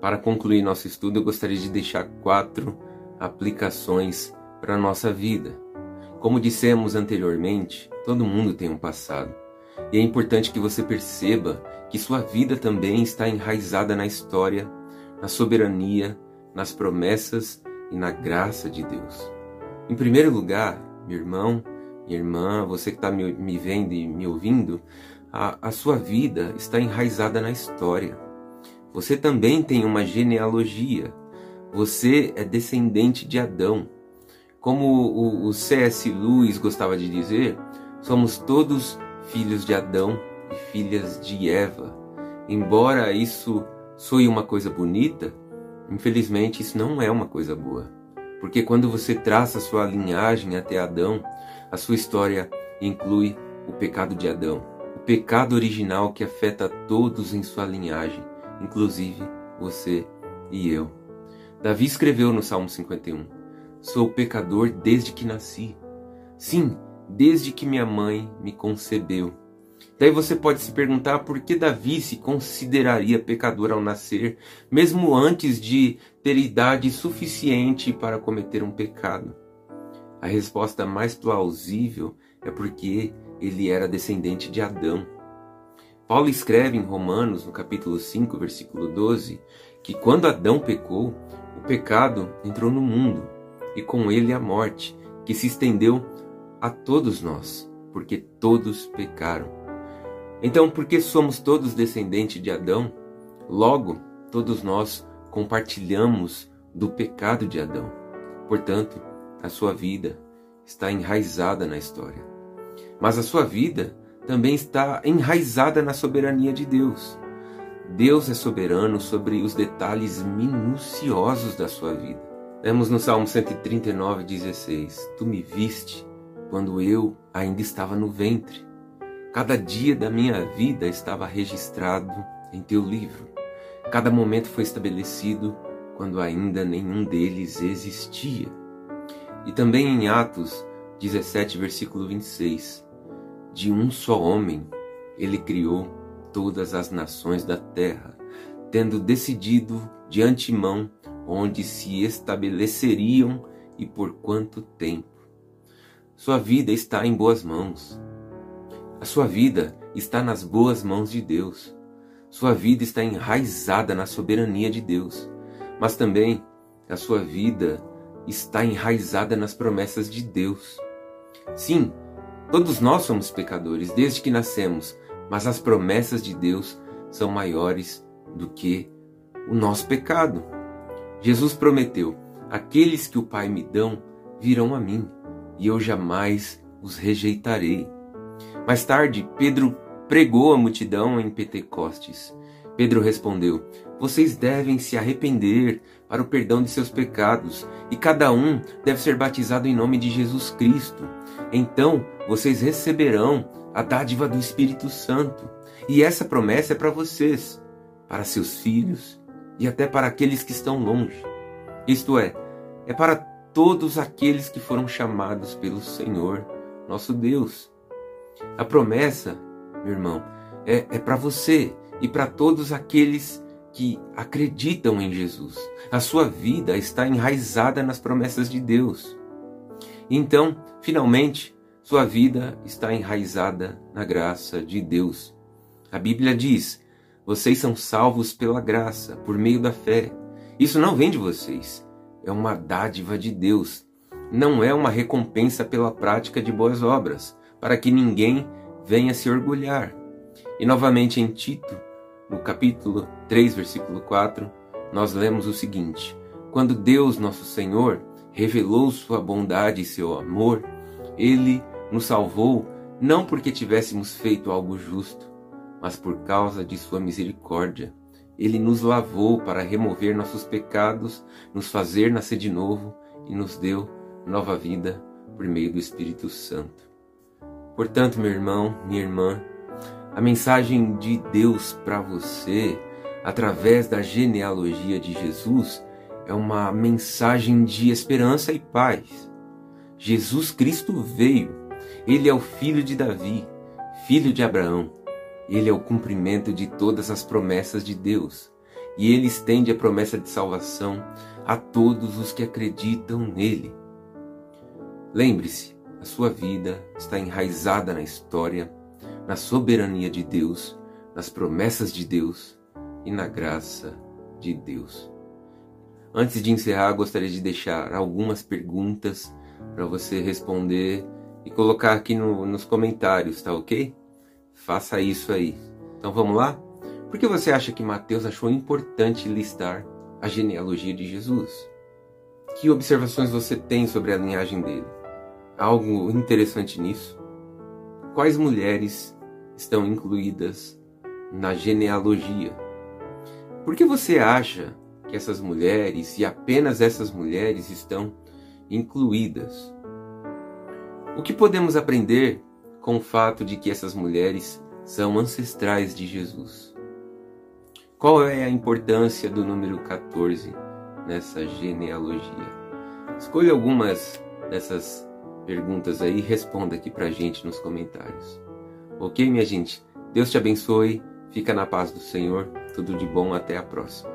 para concluir nosso estudo, eu gostaria de deixar quatro aplicações para a nossa vida. Como dissemos anteriormente, todo mundo tem um passado. E é importante que você perceba que sua vida também está enraizada na história, na soberania, nas promessas e na graça de Deus. Em primeiro lugar, meu irmão, minha irmã, você que está me, me, vendo e me ouvindo, a, a sua vida está enraizada na história. Você também tem uma genealogia. Você é descendente de Adão. Como o, C.S. Lewis gostava de dizer, somos todos filhos de Adão e filhas de Eva. Embora isso soe uma coisa bonita, infelizmente isso não é uma coisa boa. Porque quando você traça sua linhagem até Adão, a sua história inclui o pecado de Adão, o pecado original que afeta todos em sua linhagem, inclusive você e eu. Davi escreveu no Salmo 51: Sou pecador desde que nasci. Sim, desde que minha mãe me concebeu. Daí você pode se perguntar por que Davi se consideraria pecador ao nascer, mesmo antes de ter idade suficiente para cometer um pecado. A resposta mais plausível é porque ele era descendente de Adão. Paulo escreve em Romanos, no capítulo 5, versículo 12, que quando Adão pecou, o pecado entrou no mundo e com ele a morte, que se estendeu a todos nós, porque todos pecaram. Então, porque somos todos descendentes de Adão, logo todos nós compartilhamos do pecado de Adão. Portanto, a sua vida está enraizada na história. Mas a sua vida também está enraizada na soberania de Deus. Deus é soberano sobre os detalhes minuciosos da sua vida. Lemos no Salmo 139, 16: Tu me viste quando eu ainda estava no ventre. Cada dia da minha vida estava registrado em teu livro. Cada momento foi estabelecido quando ainda nenhum deles existia. E também em Atos 17, versículo 26, de um só homem ele criou todas as nações da terra, tendo decidido de antemão onde se estabeleceriam e por quanto tempo. Sua vida está em boas mãos. A sua vida está nas boas mãos de Deus. Sua vida está enraizada na soberania de Deus. Mas também a sua vida está enraizada nas promessas de Deus. Sim, todos nós somos pecadores desde que nascemos, mas as promessas de Deus são maiores do que o nosso pecado. Jesus prometeu: Aqueles que o Pai me dão virão a mim, e eu jamais os rejeitarei. Mais tarde, Pedro pregou à multidão em Pentecostes. Pedro respondeu: Vocês devem se arrepender para o perdão de seus pecados, e cada um deve ser batizado em nome de Jesus Cristo. Então vocês receberão a dádiva do Espírito Santo. E essa promessa é para vocês, para seus filhos e até para aqueles que estão longe. Isto é, é para todos aqueles que foram chamados pelo Senhor, nosso Deus. A promessa, meu irmão, é, é para você e para todos aqueles que acreditam em Jesus. A sua vida está enraizada nas promessas de Deus. Então, finalmente, sua vida está enraizada na graça de Deus. A Bíblia diz: vocês são salvos pela graça, por meio da fé. Isso não vem de vocês, é uma dádiva de Deus. Não é uma recompensa pela prática de boas obras, para que ninguém venha se orgulhar. E novamente em Tito, no capítulo 3, versículo 4, nós lemos o seguinte: Quando Deus, nosso Senhor, revelou sua bondade e seu amor, ele nos salvou não porque tivéssemos feito algo justo, mas por causa de sua misericórdia. Ele nos lavou para remover nossos pecados, nos fazer nascer de novo e nos deu nova vida por meio do Espírito Santo. Portanto, meu irmão, minha irmã, a mensagem de Deus para você, através da genealogia de Jesus, é uma mensagem de esperança e paz. Jesus Cristo veio, ele é o filho de Davi, filho de Abraão. Ele é o cumprimento de todas as promessas de Deus. e ele estende a promessa de salvação a todos os que acreditam nele. Lembre-se, a sua vida está enraizada na história, na soberania de Deus, nas promessas de Deus e na graça de Deus. Antes de encerrar, gostaria de deixar algumas perguntas para você responder e colocar aqui no, nos comentários, tá ok? Faça isso aí. Então vamos lá? Por que você acha que Mateus achou importante listar a genealogia de Jesus? Que observações você tem sobre a linhagem dele? algo interessante nisso? Quais mulheres estão incluídas na genealogia? Por que você acha que essas mulheres e apenas essas mulheres estão incluídas? O que podemos aprender com o fato de que essas mulheres são ancestrais de Jesus? Qual é a importância do número 14 nessa genealogia? Escolha algumas dessas perguntas aí, responda aqui pra gente nos comentários. Ok, minha gente? Deus te abençoe, fica na paz do Senhor, tudo de bom, até a próxima.